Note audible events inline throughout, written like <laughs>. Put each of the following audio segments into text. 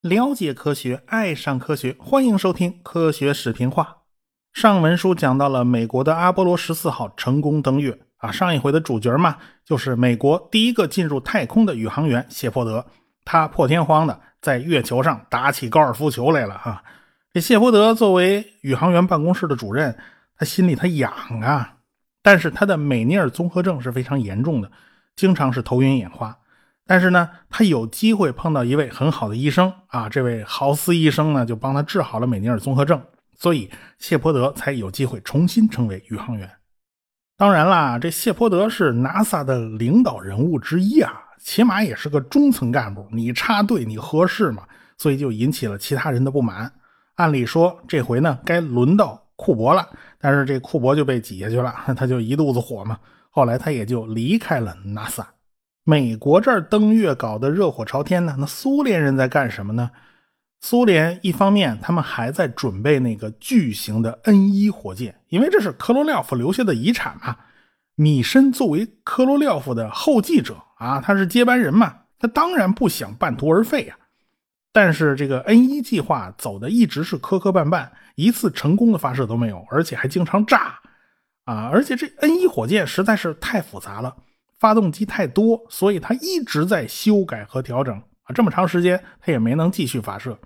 了解科学，爱上科学，欢迎收听科学视频化。上文书讲到了美国的阿波罗十四号成功登月啊，上一回的主角嘛，就是美国第一个进入太空的宇航员谢泼德，他破天荒的在月球上打起高尔夫球来了哈。这谢泼德作为宇航员办公室的主任，他心里他痒啊，但是他的美尼尔综合症是非常严重的，经常是头晕眼花。但是呢，他有机会碰到一位很好的医生啊，这位豪斯医生呢就帮他治好了美尼尔综合症，所以谢泼德才有机会重新成为宇航员。当然啦，这谢泼德是 NASA 的领导人物之一啊，起码也是个中层干部。你插队，你合适吗？所以就引起了其他人的不满。按理说这回呢，该轮到库珀了，但是这库珀就被挤下去了，<laughs> 他就一肚子火嘛。后来他也就离开了 NASA。美国这儿登月搞得热火朝天呢，那苏联人在干什么呢？苏联一方面他们还在准备那个巨型的 N 一火箭，因为这是科罗廖夫留下的遗产嘛。米申作为科罗廖夫的后继者啊，他是接班人嘛，他当然不想半途而废呀。但是这个 N 一计划走的一直是磕磕绊绊，一次成功的发射都没有，而且还经常炸啊！而且这 N 一火箭实在是太复杂了。发动机太多，所以它一直在修改和调整啊。这么长时间，它也没能继续发射。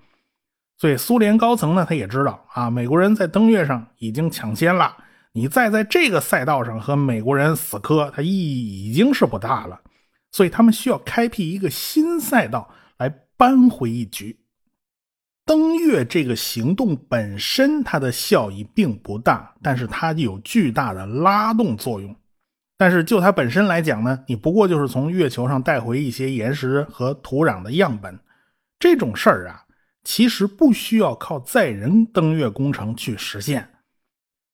所以苏联高层呢，他也知道啊，美国人在登月上已经抢先了，你再在这个赛道上和美国人死磕，它意义已经是不大了。所以他们需要开辟一个新赛道来扳回一局。登月这个行动本身，它的效益并不大，但是它有巨大的拉动作用。但是就它本身来讲呢，你不过就是从月球上带回一些岩石和土壤的样本，这种事儿啊，其实不需要靠载人登月工程去实现。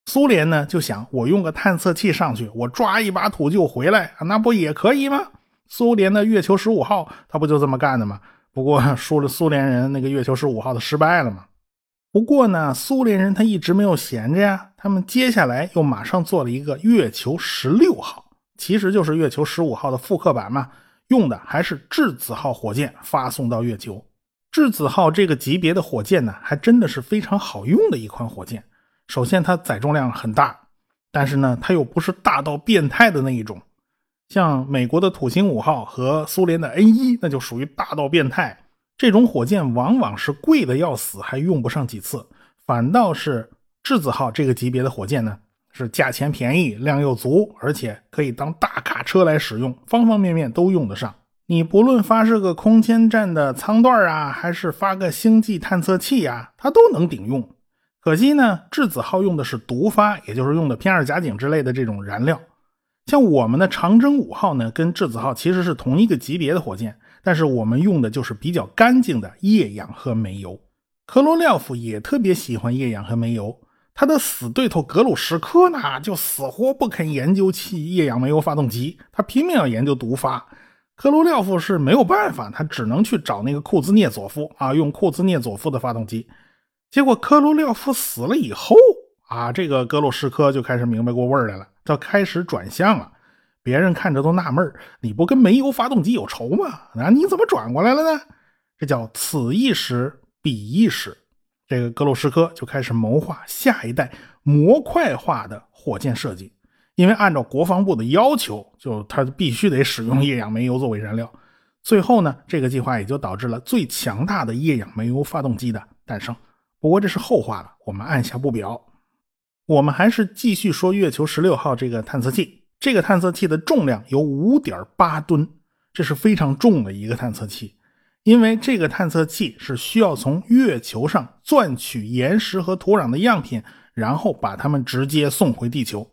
苏联呢就想，我用个探测器上去，我抓一把土就回来，那不也可以吗？苏联的月球十五号，他不就这么干的吗？不过 <laughs> 输了苏联人那个月球十五号的失败了嘛。不过呢，苏联人他一直没有闲着呀。他们接下来又马上做了一个月球十六号，其实就是月球十五号的复刻版嘛，用的还是质子号火箭发送到月球。质子号这个级别的火箭呢，还真的是非常好用的一款火箭。首先，它载重量很大，但是呢，它又不是大到变态的那一种。像美国的土星五号和苏联的 N 一，那就属于大到变态。这种火箭往往是贵的要死，还用不上几次，反倒是质子号这个级别的火箭呢，是价钱便宜、量又足，而且可以当大卡车来使用，方方面面都用得上。你不论发射个空间站的舱段啊，还是发个星际探测器啊，它都能顶用。可惜呢，质子号用的是毒发，也就是用的偏二甲肼之类的这种燃料。像我们的长征五号呢，跟质子号其实是同一个级别的火箭。但是我们用的就是比较干净的液氧和煤油。科罗廖夫也特别喜欢液氧和煤油，他的死对头格鲁什科呢，就死活不肯研究气液氧煤油发动机，他拼命要研究毒发。科罗廖夫是没有办法，他只能去找那个库兹涅佐夫啊，用库兹涅佐夫的发动机。结果科罗廖夫死了以后啊，这个格鲁什科就开始明白过味儿来了，他开始转向了。别人看着都纳闷你不跟煤油发动机有仇吗？啊，你怎么转过来了呢？这叫此一时彼一时。这个格鲁什科就开始谋划下一代模块化的火箭设计，因为按照国防部的要求，就他必须得使用液氧煤油作为燃料。最后呢，这个计划也就导致了最强大的液氧煤油发动机的诞生。不过这是后话了，我们按下不表。我们还是继续说月球十六号这个探测器。这个探测器的重量有五点八吨，这是非常重的一个探测器。因为这个探测器是需要从月球上钻取岩石和土壤的样品，然后把它们直接送回地球。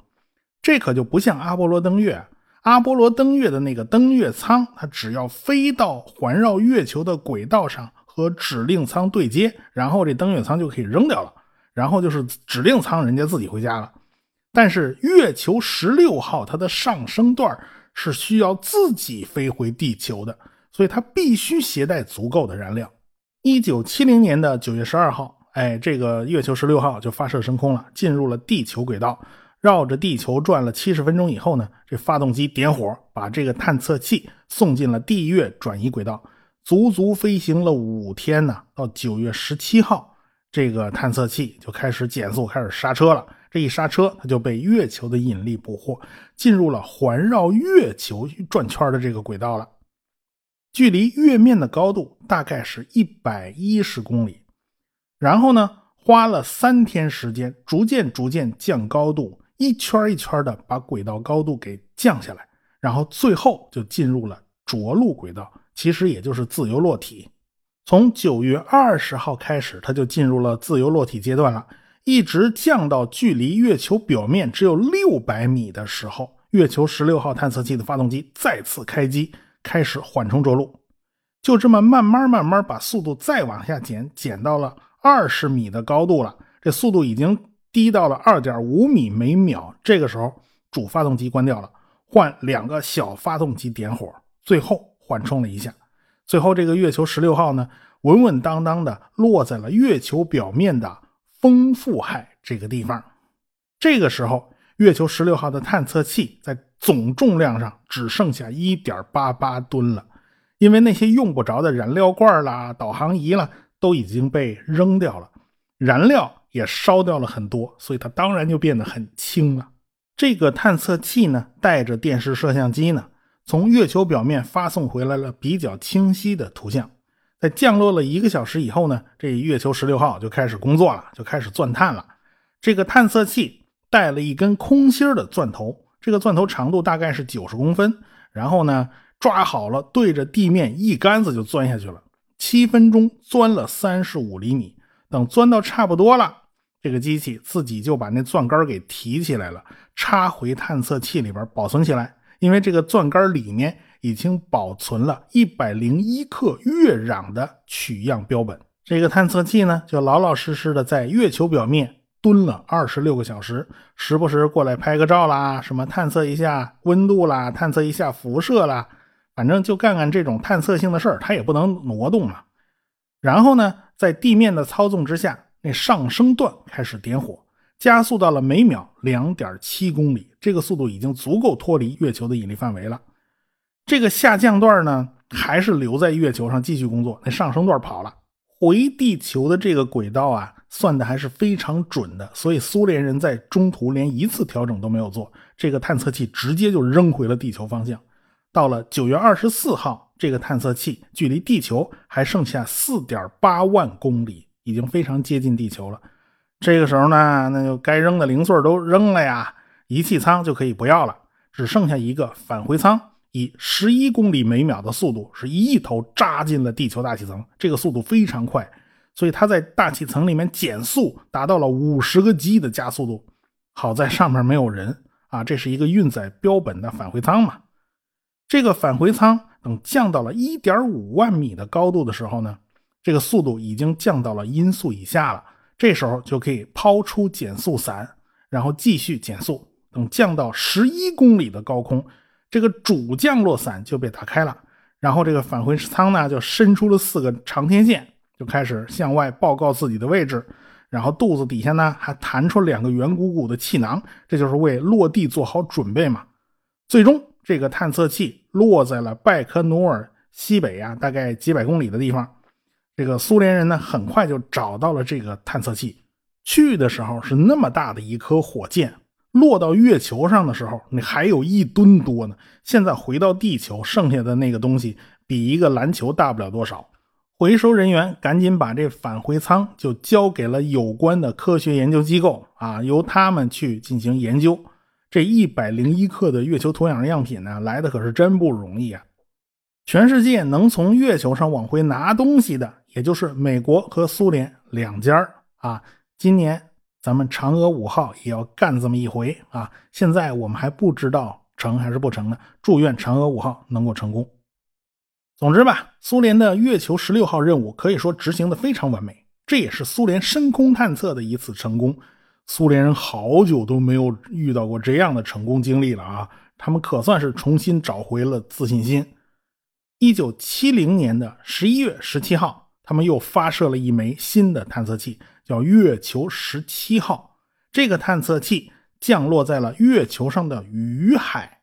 这可就不像阿波罗登月。阿波罗登月的那个登月舱，它只要飞到环绕月球的轨道上和指令舱对接，然后这登月舱就可以扔掉了，然后就是指令舱人家自己回家了。但是月球十六号它的上升段是需要自己飞回地球的，所以它必须携带足够的燃料。一九七零年的九月十二号，哎，这个月球十六号就发射升空了，进入了地球轨道，绕着地球转了七十分钟以后呢，这发动机点火，把这个探测器送进了地月转移轨道，足足飞行了五天呢。到九月十七号，这个探测器就开始减速，开始刹车了。这一刹车，它就被月球的引力捕获，进入了环绕月球转圈的这个轨道了。距离月面的高度大概是一百一十公里。然后呢，花了三天时间，逐渐逐渐降高度，一圈一圈的把轨道高度给降下来，然后最后就进入了着陆轨道，其实也就是自由落体。从九月二十号开始，它就进入了自由落体阶段了。一直降到距离月球表面只有六百米的时候，月球十六号探测器的发动机再次开机，开始缓冲着陆。就这么慢慢慢慢把速度再往下减，减到了二十米的高度了。这速度已经低到了二点五米每秒。这个时候，主发动机关掉了，换两个小发动机点火，最后缓冲了一下。最后，这个月球十六号呢，稳稳当当的落在了月球表面的。丰富海这个地方，这个时候，月球十六号的探测器在总重量上只剩下一点八八吨了，因为那些用不着的燃料罐啦、导航仪啦都已经被扔掉了，燃料也烧掉了很多，所以它当然就变得很轻了。这个探测器呢，带着电视摄像机呢，从月球表面发送回来了比较清晰的图像。在降落了一个小时以后呢，这月球十六号就开始工作了，就开始钻探了。这个探测器带了一根空心的钻头，这个钻头长度大概是九十公分。然后呢，抓好了，对着地面一杆子就钻下去了。七分钟钻了三十五厘米，等钻到差不多了，这个机器自己就把那钻杆给提起来了，插回探测器里边保存起来。因为这个钻杆里面。已经保存了一百零一克月壤的取样标本。这个探测器呢，就老老实实的在月球表面蹲了二十六个小时，时不时过来拍个照啦，什么探测一下温度啦，探测一下辐射啦，反正就干干这种探测性的事儿，它也不能挪动嘛。然后呢，在地面的操纵之下，那上升段开始点火，加速到了每秒两点七公里，这个速度已经足够脱离月球的引力范围了。这个下降段呢，还是留在月球上继续工作。那上升段跑了，回地球的这个轨道啊，算的还是非常准的。所以苏联人在中途连一次调整都没有做，这个探测器直接就扔回了地球方向。到了九月二十四号，这个探测器距离地球还剩下四点八万公里，已经非常接近地球了。这个时候呢，那就该扔的零碎都扔了呀，仪器舱就可以不要了，只剩下一个返回舱。以十一公里每秒的速度，是一头扎进了地球大气层。这个速度非常快，所以它在大气层里面减速达到了五十个 G 的加速度。好在上面没有人啊，这是一个运载标本的返回舱嘛。这个返回舱等降到了一点五万米的高度的时候呢，这个速度已经降到了音速以下了。这时候就可以抛出减速伞，然后继续减速，等降到十一公里的高空。这个主降落伞就被打开了，然后这个返回舱呢就伸出了四个长天线，就开始向外报告自己的位置。然后肚子底下呢还弹出两个圆鼓鼓的气囊，这就是为落地做好准备嘛。最终，这个探测器落在了拜科努尔西北啊，大概几百公里的地方。这个苏联人呢很快就找到了这个探测器，去的时候是那么大的一颗火箭。落到月球上的时候，你还有一吨多呢。现在回到地球，剩下的那个东西比一个篮球大不了多少。回收人员赶紧把这返回舱就交给了有关的科学研究机构啊，由他们去进行研究。这一百零一克的月球土壤样品呢，来的可是真不容易啊！全世界能从月球上往回拿东西的，也就是美国和苏联两家啊。今年。咱们嫦娥五号也要干这么一回啊！现在我们还不知道成还是不成呢。祝愿嫦娥五号能够成功。总之吧，苏联的月球十六号任务可以说执行的非常完美，这也是苏联深空探测的一次成功。苏联人好久都没有遇到过这样的成功经历了啊！他们可算是重新找回了自信心。一九七零年的十一月十七号，他们又发射了一枚新的探测器。叫月球十七号，这个探测器降落在了月球上的雨海。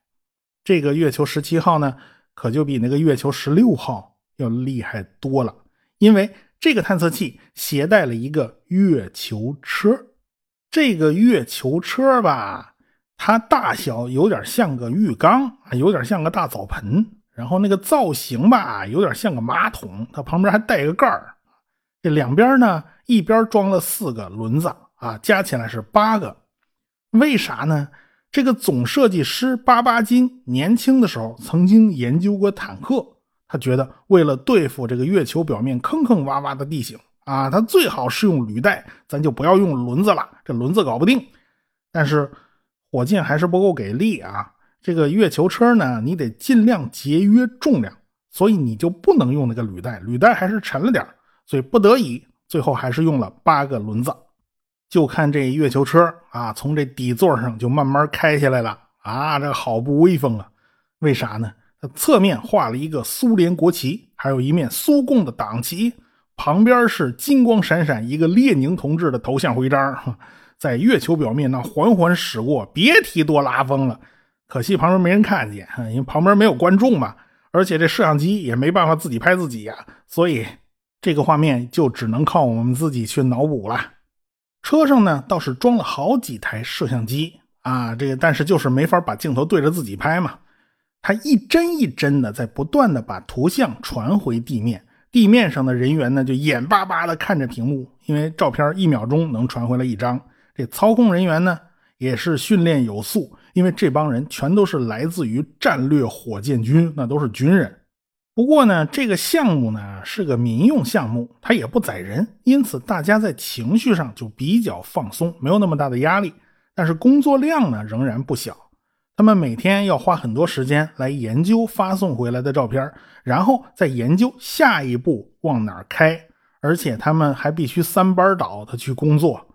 这个月球十七号呢，可就比那个月球十六号要厉害多了，因为这个探测器携带了一个月球车。这个月球车吧，它大小有点像个浴缸，有点像个大澡盆，然后那个造型吧，有点像个马桶，它旁边还带个盖儿。这两边呢，一边装了四个轮子啊，加起来是八个。为啥呢？这个总设计师巴巴金年轻的时候曾经研究过坦克，他觉得为了对付这个月球表面坑坑洼洼的地形啊，他最好是用履带，咱就不要用轮子了，这轮子搞不定。但是火箭还是不够给力啊，这个月球车呢，你得尽量节约重量，所以你就不能用那个履带，履带还是沉了点所以不得已，最后还是用了八个轮子。就看这月球车啊，从这底座上就慢慢开下来了啊，这好不威风啊！为啥呢？它侧面画了一个苏联国旗，还有一面苏共的党旗，旁边是金光闪闪一个列宁同志的头像徽章，<laughs> 在月球表面那缓缓驶过，别提多拉风了。可惜旁边没人看见，因为旁边没有观众嘛，而且这摄像机也没办法自己拍自己呀，所以。这个画面就只能靠我们自己去脑补了。车上呢倒是装了好几台摄像机啊，这个但是就是没法把镜头对着自己拍嘛。它一帧一帧的在不断的把图像传回地面，地面上的人员呢就眼巴巴的看着屏幕，因为照片一秒钟能传回来一张。这操控人员呢也是训练有素，因为这帮人全都是来自于战略火箭军，那都是军人。不过呢，这个项目呢是个民用项目，它也不载人，因此大家在情绪上就比较放松，没有那么大的压力。但是工作量呢仍然不小，他们每天要花很多时间来研究发送回来的照片，然后再研究下一步往哪儿开，而且他们还必须三班倒的去工作。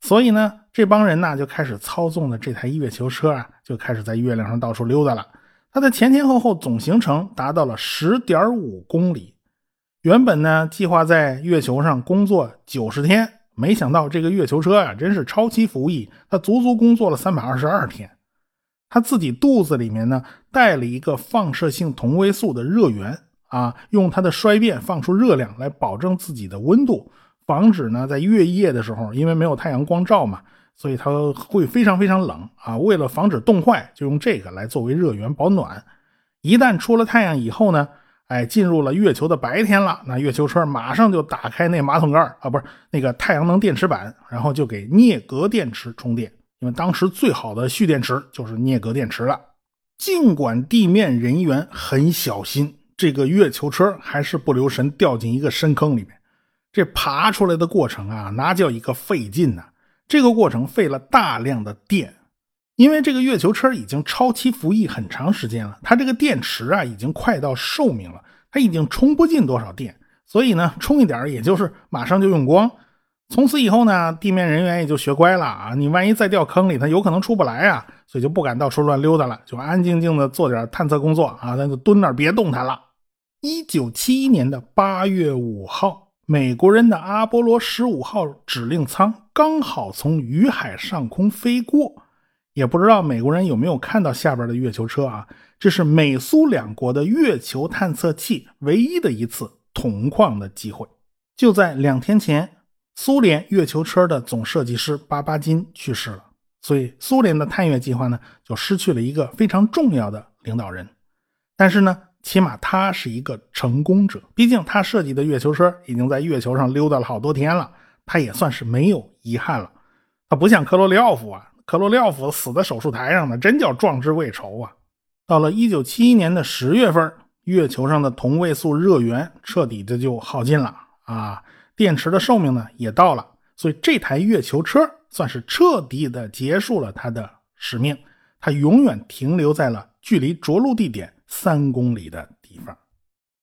所以呢，这帮人呢就开始操纵的这台月球车啊，就开始在月亮上到处溜达了。它的前前后后总行程达到了十点五公里。原本呢，计划在月球上工作九十天，没想到这个月球车啊，真是超期服役，它足足工作了三百二十二天。他自己肚子里面呢，带了一个放射性同位素的热源啊，用它的衰变放出热量来保证自己的温度，防止呢在月夜的时候，因为没有太阳光照嘛。所以它会非常非常冷啊！为了防止冻坏，就用这个来作为热源保暖。一旦出了太阳以后呢，哎，进入了月球的白天了，那月球车马上就打开那马桶盖啊，不是那个太阳能电池板，然后就给镍镉电池充电。因为当时最好的蓄电池就是镍镉电池了。尽管地面人员很小心，这个月球车还是不留神掉进一个深坑里面。这爬出来的过程啊，那叫一个费劲呐！这个过程费了大量的电，因为这个月球车已经超期服役很长时间了，它这个电池啊已经快到寿命了，它已经充不进多少电，所以呢，充一点也就是马上就用光。从此以后呢，地面人员也就学乖了啊，你万一再掉坑里，它有可能出不来啊，所以就不敢到处乱溜达了，就安安静静的做点探测工作啊，那就蹲那儿别动弹了。一九七一年的八月五号。美国人的阿波罗十五号指令舱刚好从雨海上空飞过，也不知道美国人有没有看到下边的月球车啊？这是美苏两国的月球探测器唯一的一次同框的机会。就在两天前，苏联月球车的总设计师巴巴金去世了，所以苏联的探月计划呢就失去了一个非常重要的领导人。但是呢？起码他是一个成功者，毕竟他设计的月球车已经在月球上溜达了好多天了，他也算是没有遗憾了。他不像科罗里奥夫啊，科罗里奥夫死在手术台上呢，真叫壮志未酬啊。到了一九七一年的十月份，月球上的同位素热源彻底的就耗尽了啊，电池的寿命呢也到了，所以这台月球车算是彻底的结束了它的使命，它永远停留在了距离着陆地点。三公里的地方，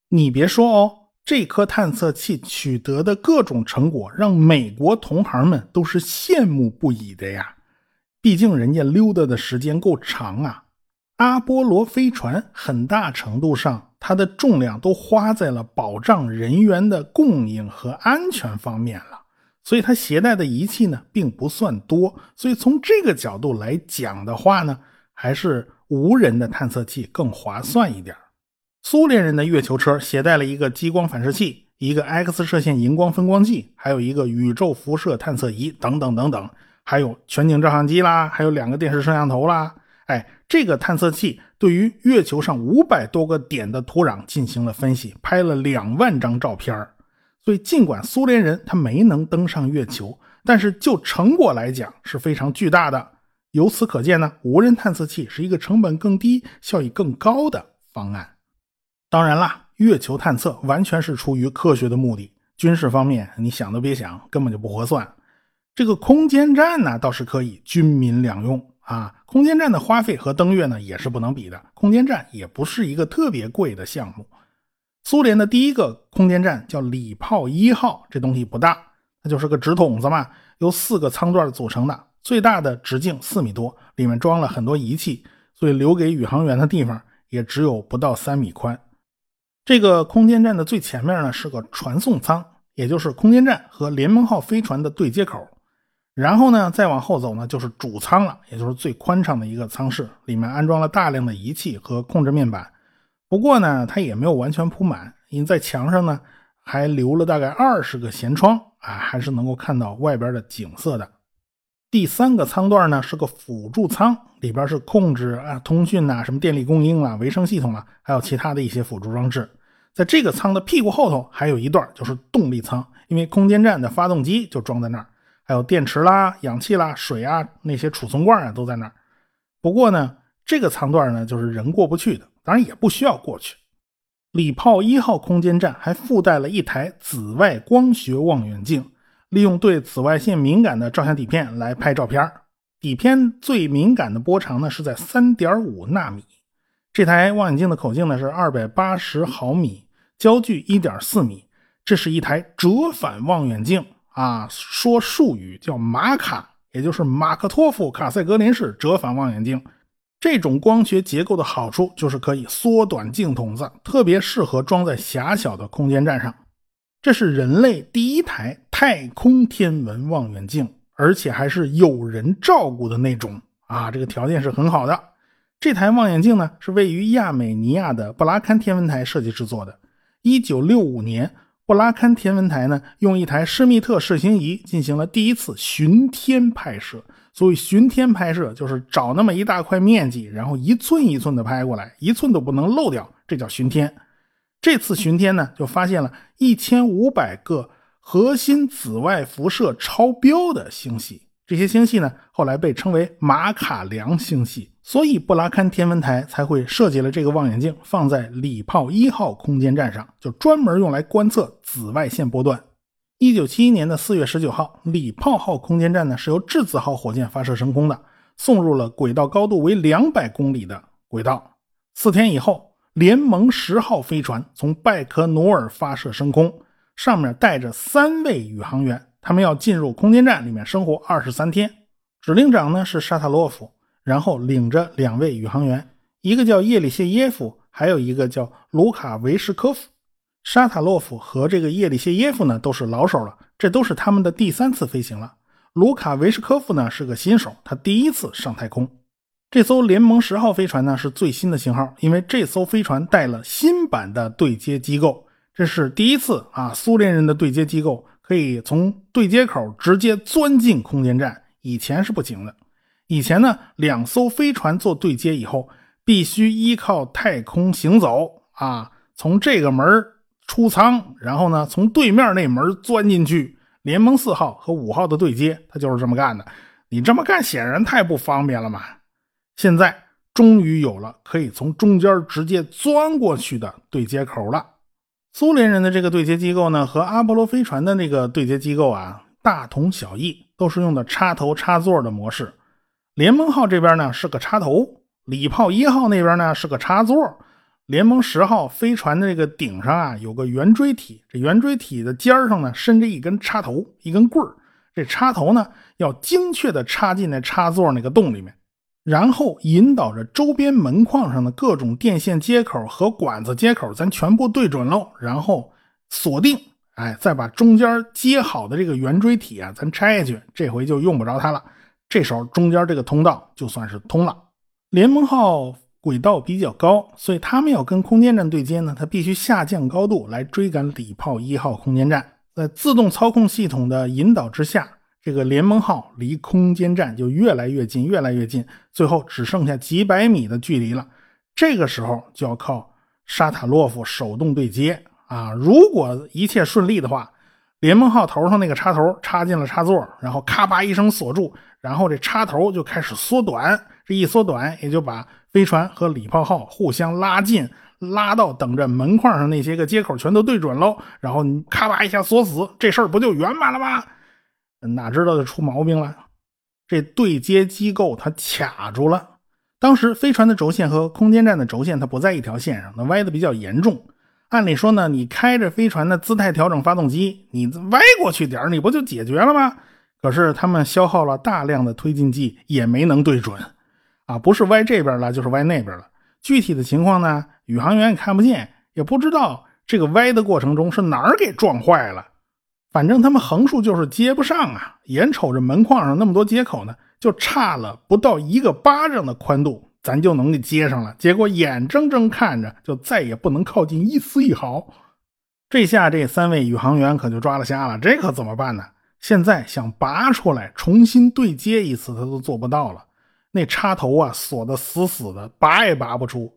你别说哦，这颗探测器取得的各种成果，让美国同行们都是羡慕不已的呀。毕竟人家溜达的时间够长啊。阿波罗飞船很大程度上，它的重量都花在了保障人员的供应和安全方面了，所以它携带的仪器呢并不算多。所以从这个角度来讲的话呢，还是无人的探测器更划算一点。苏联人的月球车携带了一个激光反射器、一个 X 射线荧光分光计，还有一个宇宙辐射探测仪等等等等，还有全景照相机啦，还有两个电视摄像头啦。哎，这个探测器对于月球上五百多个点的土壤进行了分析，拍了两万张照片所以，尽管苏联人他没能登上月球，但是就成果来讲是非常巨大的。由此可见呢，无人探测器是一个成本更低、效益更高的方案。当然啦，月球探测完全是出于科学的目的，军事方面你想都别想，根本就不合算。这个空间站呢，倒是可以军民两用。啊，空间站的花费和登月呢也是不能比的。空间站也不是一个特别贵的项目。苏联的第一个空间站叫礼炮一号，这东西不大，它就是个纸筒子嘛，由四个舱段组成的，最大的直径四米多，里面装了很多仪器，所以留给宇航员的地方也只有不到三米宽。这个空间站的最前面呢是个传送舱，也就是空间站和联盟号飞船的对接口。然后呢，再往后走呢，就是主舱了，也就是最宽敞的一个舱室，里面安装了大量的仪器和控制面板。不过呢，它也没有完全铺满，因为在墙上呢还留了大概二十个舷窗啊，还是能够看到外边的景色的。第三个舱段呢是个辅助舱，里边是控制啊、通讯呐、什么电力供应啊、维生系统啊，还有其他的一些辅助装置。在这个舱的屁股后头还有一段就是动力舱，因为空间站的发动机就装在那儿。还有电池啦、氧气啦、水啊，那些储存罐啊都在那儿。不过呢，这个舱段呢就是人过不去的，当然也不需要过去。礼炮一号空间站还附带了一台紫外光学望远镜，利用对紫外线敏感的照相底片来拍照片。底片最敏感的波长呢是在三点五纳米。这台望远镜的口径呢是二百八十毫米，焦距一点四米。这是一台折反望远镜。啊，说术语叫马卡，也就是马克托夫卡塞格林式折反望远镜。这种光学结构的好处就是可以缩短镜筒子，特别适合装在狭小的空间站上。这是人类第一台太空天文望远镜，而且还是有人照顾的那种啊，这个条件是很好的。这台望远镜呢，是位于亚美尼亚的布拉堪天文台设计制作的，一九六五年。布拉堪天文台呢，用一台施密特视星仪进行了第一次巡天拍摄。所谓巡天拍摄，就是找那么一大块面积，然后一寸一寸的拍过来，一寸都不能漏掉，这叫巡天。这次巡天呢，就发现了一千五百个核心紫外辐射超标的星系。这些星系呢，后来被称为马卡良星系，所以布拉堪天文台才会设计了这个望远镜，放在礼炮一号空间站上，就专门用来观测紫外线波段。一九七一年的四月十九号，礼炮号空间站呢是由质子号火箭发射升空的，送入了轨道高度为两百公里的轨道。四天以后，联盟十号飞船从拜科努尔发射升空，上面带着三位宇航员。他们要进入空间站里面生活二十三天，指令长呢是沙塔洛夫，然后领着两位宇航员，一个叫叶里谢耶夫，还有一个叫卢卡维什科夫。沙塔洛夫和这个叶里谢耶夫呢都是老手了，这都是他们的第三次飞行了。卢卡维什科夫呢是个新手，他第一次上太空。这艘联盟十号飞船呢是最新的型号，因为这艘飞船带了新版的对接机构，这是第一次啊，苏联人的对接机构。可以从对接口直接钻进空间站，以前是不行的。以前呢，两艘飞船做对接以后，必须依靠太空行走啊，从这个门出舱，然后呢，从对面那门钻进去。联盟四号和五号的对接，他就是这么干的。你这么干显然太不方便了嘛。现在终于有了可以从中间直接钻过去的对接口了。苏联人的这个对接机构呢，和阿波罗飞船的那个对接机构啊，大同小异，都是用的插头插座的模式。联盟号这边呢是个插头，礼炮一号那边呢是个插座。联盟十号飞船的这个顶上啊有个圆锥体，这圆锥体的尖上呢伸着一根插头，一根棍儿。这插头呢要精确的插进那插座那个洞里面。然后引导着周边门框上的各种电线接口和管子接口，咱全部对准喽，然后锁定，哎，再把中间接好的这个圆锥体啊，咱拆下去，这回就用不着它了。这时候中间这个通道就算是通了。联盟号轨道比较高，所以他们要跟空间站对接呢，它必须下降高度来追赶礼炮一号空间站。在自动操控系统的引导之下，这个联盟号离空间站就越来越近，越来越近，最后只剩下几百米的距离了。这个时候就要靠沙塔洛夫手动对接。啊，如果一切顺利的话，联盟号头上那个插头插进了插座，然后咔吧一声锁住，然后这插头就开始缩短，这一缩短也就把飞船和礼炮号互相拉近，拉到等着门框上那些个接口全都对准喽，然后你咔吧一下锁死，这事儿不就圆满了吗？哪知道就出毛病了，这对接机构它卡住了。当时飞船的轴线和空间站的轴线它不在一条线上，那歪的比较严重。按理说呢，你开着飞船的姿态调整发动机，你歪过去点你不就解决了吗？可是他们消耗了大量的推进剂，也没能对准，啊，不是歪这边了，就是歪那边了。具体的情况呢，宇航员也看不见，也不知道这个歪的过程中是哪儿给撞坏了。反正他们横竖就是接不上啊，眼瞅着门框上那么多接口呢，就差了不到一个巴掌的宽度。咱就能给接上了，结果眼睁睁看着就再也不能靠近一丝一毫。这下这三位宇航员可就抓了瞎了，这可怎么办呢？现在想拔出来重新对接一次，他都做不到了。那插头啊锁得死死的，拔也拔不出。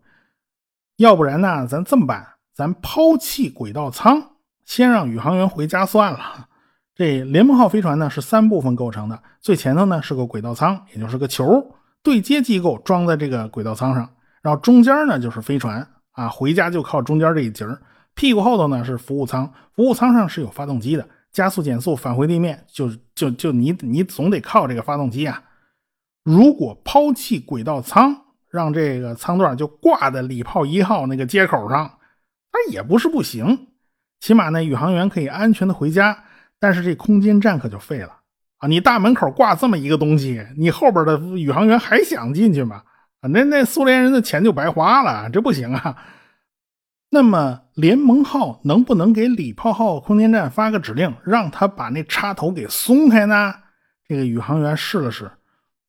要不然呢，咱这么办，咱抛弃轨道舱，先让宇航员回家算了。这联盟号飞船呢是三部分构成的，最前头呢是个轨道舱，也就是个球。对接机构装在这个轨道舱上，然后中间呢就是飞船啊，回家就靠中间这一节屁股后头呢是服务舱，服务舱上是有发动机的，加速减速返回地面，就就就你你总得靠这个发动机啊。如果抛弃轨道舱，让这个舱段就挂在礼炮一号那个接口上，那也不是不行，起码呢宇航员可以安全的回家，但是这空间站可就废了。啊，你大门口挂这么一个东西，你后边的宇航员还想进去吗？啊，那那苏联人的钱就白花了，这不行啊。那么联盟号能不能给礼炮号空间站发个指令，让他把那插头给松开呢？这个宇航员试了试，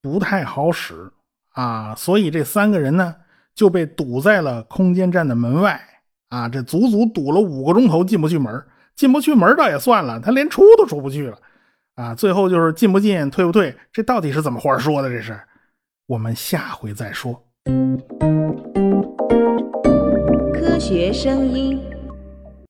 不太好使啊。所以这三个人呢就被堵在了空间站的门外啊，这足足堵了五个钟头，进不去门。进不去门倒也算了，他连出都出不去了。啊，最后就是进不进，退不退，这到底是怎么话说的？这是，我们下回再说。科学声音。